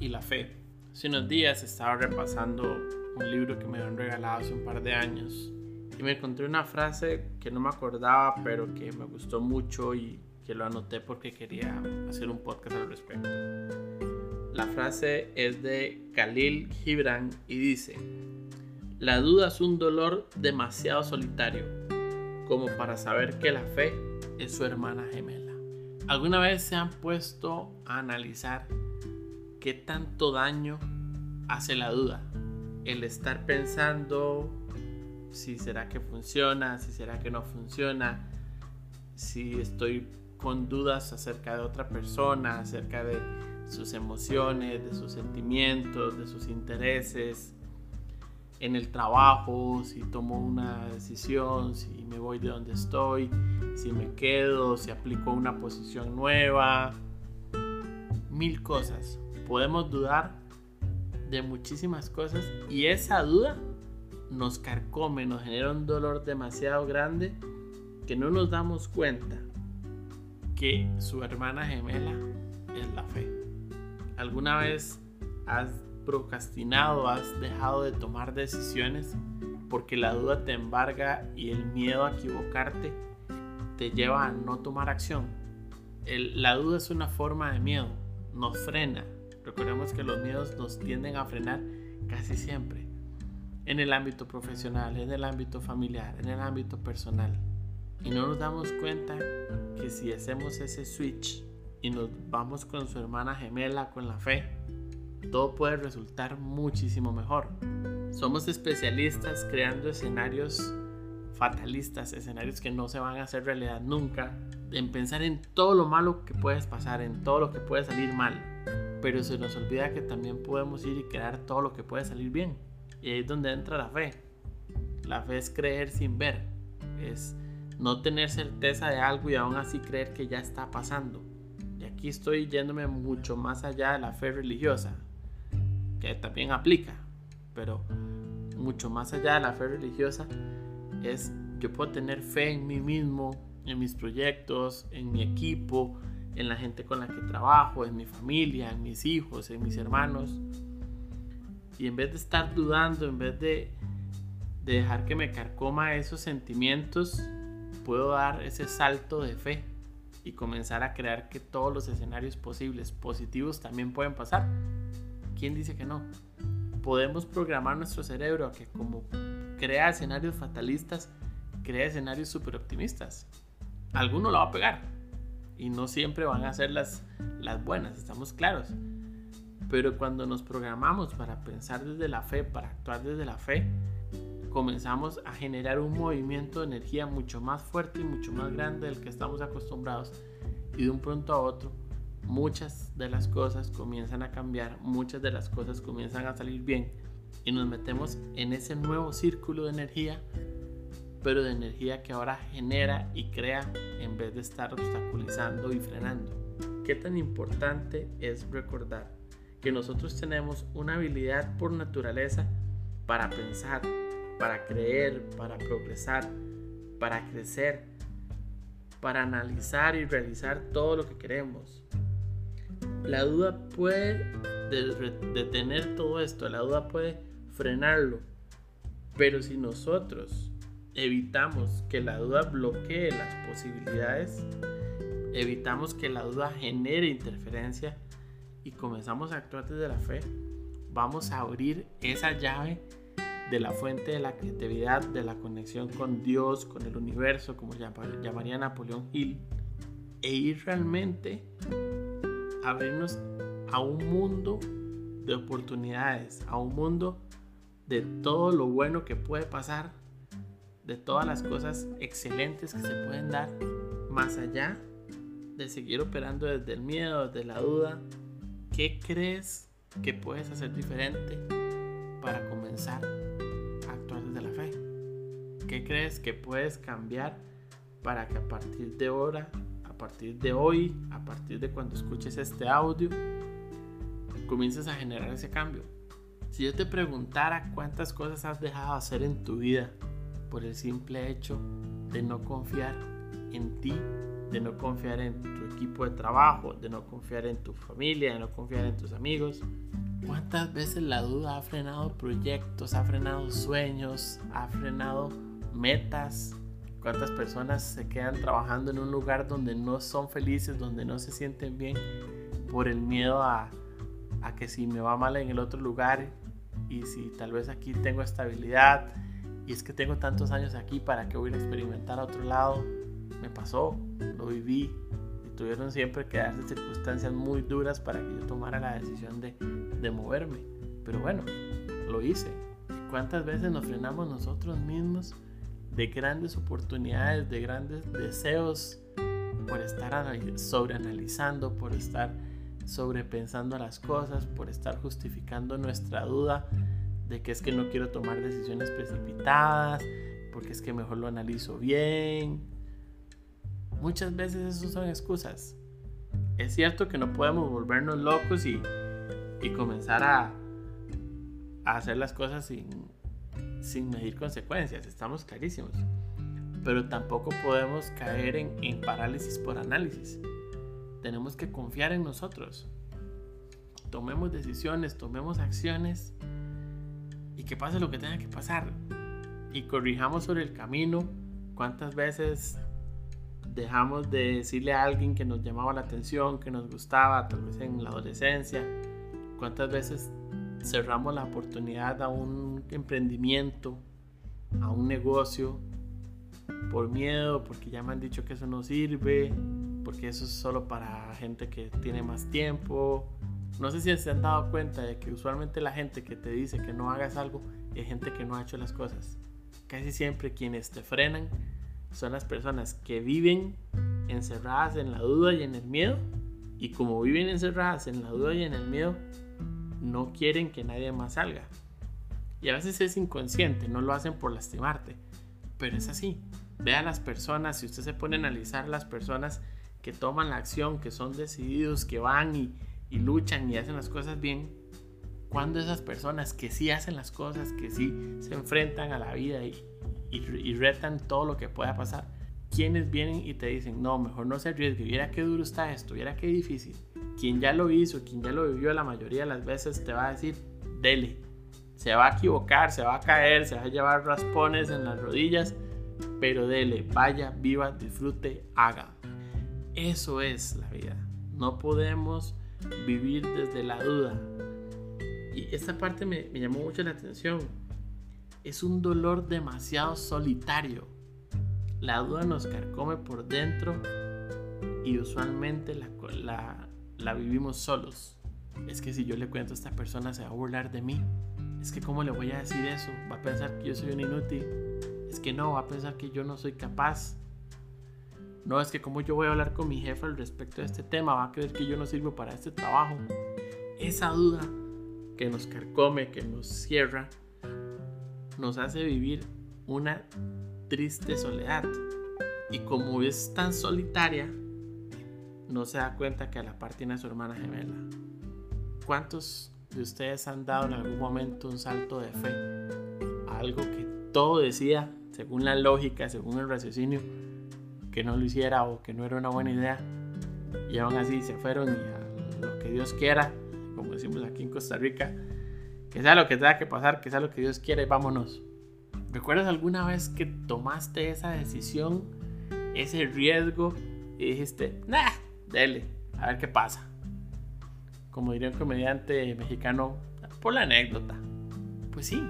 Y la fe. Hace unos días estaba repasando un libro que me habían regalado hace un par de años y me encontré una frase que no me acordaba pero que me gustó mucho y que lo anoté porque quería hacer un podcast al respecto. La frase es de Khalil Gibran y dice, la duda es un dolor demasiado solitario como para saber que la fe es su hermana gemela. ¿Alguna vez se han puesto a analizar qué tanto daño hace la duda. El estar pensando si será que funciona, si será que no funciona, si estoy con dudas acerca de otra persona, acerca de sus emociones, de sus sentimientos, de sus intereses, en el trabajo, si tomo una decisión, si me voy de donde estoy, si me quedo, si aplico una posición nueva, mil cosas podemos dudar de muchísimas cosas y esa duda nos carcome, nos genera un dolor demasiado grande que no nos damos cuenta que su hermana gemela es la fe. ¿Alguna vez has procrastinado, has dejado de tomar decisiones porque la duda te embarga y el miedo a equivocarte te lleva a no tomar acción? la duda es una forma de miedo, nos frena, Recordemos que los miedos nos tienden a frenar casi siempre. En el ámbito profesional, en el ámbito familiar, en el ámbito personal. Y no nos damos cuenta que si hacemos ese switch y nos vamos con su hermana gemela, con la fe, todo puede resultar muchísimo mejor. Somos especialistas creando escenarios fatalistas, escenarios que no se van a hacer realidad nunca, en pensar en todo lo malo que puedes pasar, en todo lo que puede salir mal pero se nos olvida que también podemos ir y crear todo lo que puede salir bien. Y ahí es donde entra la fe. La fe es creer sin ver, es no tener certeza de algo y aún así creer que ya está pasando. Y aquí estoy yéndome mucho más allá de la fe religiosa, que también aplica, pero mucho más allá de la fe religiosa es yo puedo tener fe en mí mismo, en mis proyectos, en mi equipo, en la gente con la que trabajo, en mi familia, en mis hijos, en mis hermanos. Y en vez de estar dudando, en vez de, dejar que me carcoma esos sentimientos, puedo dar ese salto de fe y comenzar a creer que todos los escenarios posibles, positivos, también pueden pasar. ¿Quién dice que no? Podemos programar nuestro cerebro a que como crea escenarios fatalistas, crea escenarios super optimistas. Alguno lo va a pegar, y no siempre van a ser las, las buenas, estamos claros. Pero cuando nos programamos para pensar desde la fe, para actuar desde la fe, comenzamos a generar un movimiento de energía mucho más fuerte y mucho más grande del que estamos acostumbrados. Y de un pronto a otro, muchas de las cosas comienzan a cambiar, muchas de las cosas comienzan a salir bien. Y nos metemos en ese nuevo círculo de energía pero de energía que ahora genera y crea en vez de estar obstaculizando y frenando. ¿Qué tan importante es recordar que nosotros tenemos una habilidad por naturaleza para pensar, para creer, para progresar, para crecer, para analizar y realizar todo lo que queremos? La duda puede detener todo esto, la duda puede frenarlo, pero si nosotros evitamos que la duda bloquee las posibilidades, evitamos que la duda genere interferencia y comenzamos a actuar desde la fe, vamos a abrir esa llave de la fuente de la creatividad, de la conexión con Dios, con el universo, como llamaría Napoleón Hill, e ir realmente a abrirnos a un mundo de oportunidades, a un mundo de todo lo bueno que puede pasar de todas las cosas excelentes que se pueden dar más allá de seguir operando desde el miedo, desde la duda, ¿qué crees que puedes hacer diferente para comenzar a actuar desde la fe? ¿Qué crees que puedes cambiar para que a partir de ahora, a partir de hoy, a partir de cuando escuches este audio, comiences a generar ese cambio? Si yo te preguntara cuántas cosas has dejado de hacer en tu vida por el simple hecho de no confiar en ti de no confiar en tu equipo de trabajo, de no confiar en tu familia, de no confiar en tus amigos. ¿Cuántas veces la duda ha frenado proyectos, ha frenado sueños, ha frenado metas? ¿Cuántas personas se quedan trabajando en un lugar donde no son felices, donde no se sienten bien por el miedo a, a que si me va mal en el otro lugar y si tal vez aquí tengo estabilidad y es que tengo tantos años aquí para que voy a experimentar a otro lado? me pasó, lo viví y tuvieron siempre que darse circunstancias muy duras para que yo tomara la decisión de, de moverme. Pero bueno, lo hice. ¿Cuántas veces nos frenamos nosotros mismos de grandes oportunidades, de grandes deseos por estar sobreanalizando, por estar sobrepensando las cosas, por estar justificando nuestra duda de que es que no quiero tomar decisiones precipitadas, porque es que mejor lo analizo bien, Muchas veces eso son excusas. Es cierto que no podemos volvernos locos y, comenzar a, hacer las cosas sin, sin medir consecuencias, estamos clarísimos. Pero tampoco podemos caer en, en parálisis por análisis. Tenemos que confiar en nosotros. Tomemos decisiones, tomemos acciones y que pase lo que tenga que pasar. Y corrijamos sobre el camino. ¿Cuántas veces dejamos de decirle a alguien que nos llamaba la atención, que nos gustaba, tal vez en la adolescencia. ¿Cuántas veces cerramos la oportunidad a un emprendimiento, a un negocio, por miedo, porque ya me han dicho que eso no sirve, porque eso es solo para gente que tiene más tiempo? No sé si se han dado cuenta de que usualmente la gente que te dice que no hagas algo es gente que no ha hecho las cosas. Casi siempre quienes te frenan son las personas que viven encerradas en la duda y en el miedo. Y como viven encerradas en la duda y en el miedo, no quieren que nadie más salga. Y a veces es inconsciente, no lo hacen por lastimarte. Pero es así. Ve a las personas, si usted se pone a analizar las personas que toman la acción, que son decididos, que van y, luchan y hacen las cosas bien, cuando esas personas que sí hacen las cosas, que sí se enfrentan a la vida y, y, retan todo lo que pueda pasar. Quienes vienen y te dicen, no, mejor no se arriesgue, viera qué duro está esto, viera qué difícil. Quien ya lo hizo, quien ya lo vivió la mayoría de las veces te va a decir, dele. Se va a equivocar, se va a caer, se va a llevar raspones en las rodillas, pero dele, vaya, viva, disfrute, haga. Eso es la vida. No podemos vivir desde la duda. Y esta parte me, llamó mucho la atención es un dolor demasiado solitario. La duda nos carcome por dentro y usualmente la, la, vivimos solos. Es que si yo le cuento a esta persona se va a burlar de mí. Es que cómo le voy a decir eso? Va a pensar que yo soy un inútil. Es que no, va a pensar que yo no soy capaz. No, es que como yo voy a hablar con mi jefe al respecto de este tema, va a creer que yo no sirvo para este trabajo. Esa duda que nos carcome, que nos cierra, nos hace vivir una triste soledad. Y como es tan solitaria, no se da cuenta que a la par tiene su hermana gemela. ¿Cuántos de ustedes han dado en algún momento un salto de fe algo que todo decía, según la lógica, según el raciocinio, que no lo hiciera o que no era una buena idea? Y aún así se fueron y a lo que Dios quiera, como decimos aquí en Costa Rica, que sea lo que tenga que pasar, que sea lo que Dios quiere, vámonos. ¿Recuerdas alguna vez que tomaste esa decisión, ese riesgo y dijiste, nah, dele, a ver qué pasa? Como diría un comediante mexicano, por la anécdota. Pues sí,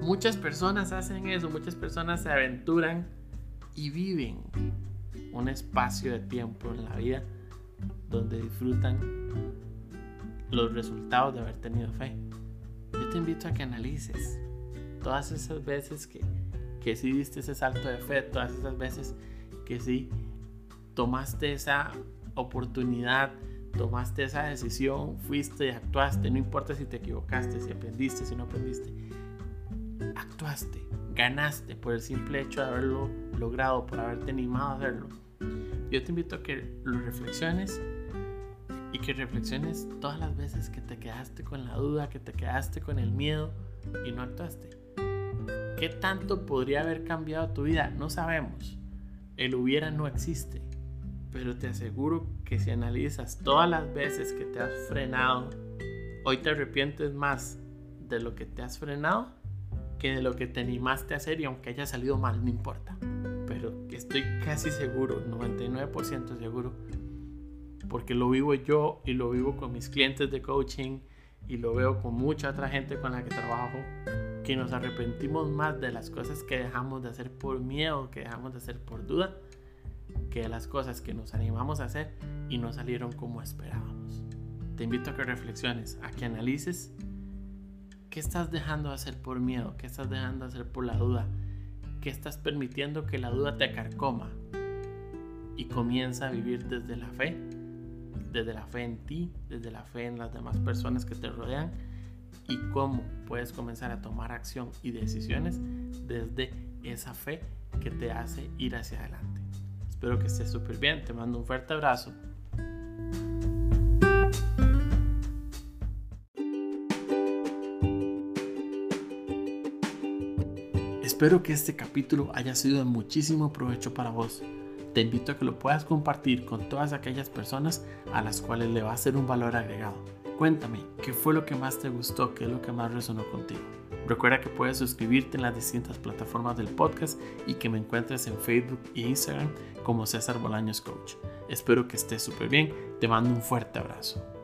muchas personas hacen eso, muchas personas se aventuran y viven un espacio de tiempo en la vida donde disfrutan los resultados de haber tenido fe. Yo te invito a que analices todas esas veces que, que sí diste ese salto de fe, todas esas veces que sí tomaste esa oportunidad, tomaste esa decisión, fuiste y actuaste, no importa si te equivocaste, si aprendiste, si no aprendiste, actuaste, ganaste por el simple hecho de haberlo logrado, por haberte animado a hacerlo. Yo te invito a que lo reflexiones y que reflexiones todas las veces que te quedaste con la duda, que te quedaste con el miedo y no actuaste. ¿Qué tanto podría haber cambiado tu vida? No sabemos. El hubiera no existe. Pero te aseguro que si analizas todas las veces que te has frenado, hoy te arrepientes más de lo que te has frenado que de lo que te animaste a hacer y aunque haya salido mal, no importa. Pero estoy casi seguro, 99% seguro, porque lo vivo yo y lo vivo con mis clientes de coaching y lo veo con mucha otra gente con la que trabajo, que nos arrepentimos más de las cosas que dejamos de hacer por miedo, que dejamos de hacer por duda, que de las cosas que nos animamos a hacer y no salieron como esperábamos. Te invito a que reflexiones, a que analices qué estás dejando de hacer por miedo, qué estás dejando de hacer por la duda, qué estás permitiendo que la duda te carcoma y comienza a vivir desde la fe desde la fe en ti, desde la fe en las demás personas que te rodean. Y cómo puedes comenzar a tomar acción y decisiones desde esa fe que te hace ir hacia adelante. Espero que estés súper bien, te mando un fuerte abrazo. Espero que este capítulo haya sido de muchísimo provecho para vos te invito a que lo puedas compartir con todas aquellas personas a las cuales le va a ser un valor agregado. Cuéntame, ¿qué fue lo que más te gustó? ¿Qué es lo que más resonó contigo? Recuerda que puedes suscribirte en las distintas plataformas del podcast y que me encuentres en Facebook e Instagram como César Bolaños Coach. Espero que estés súper bien. Te mando un fuerte abrazo.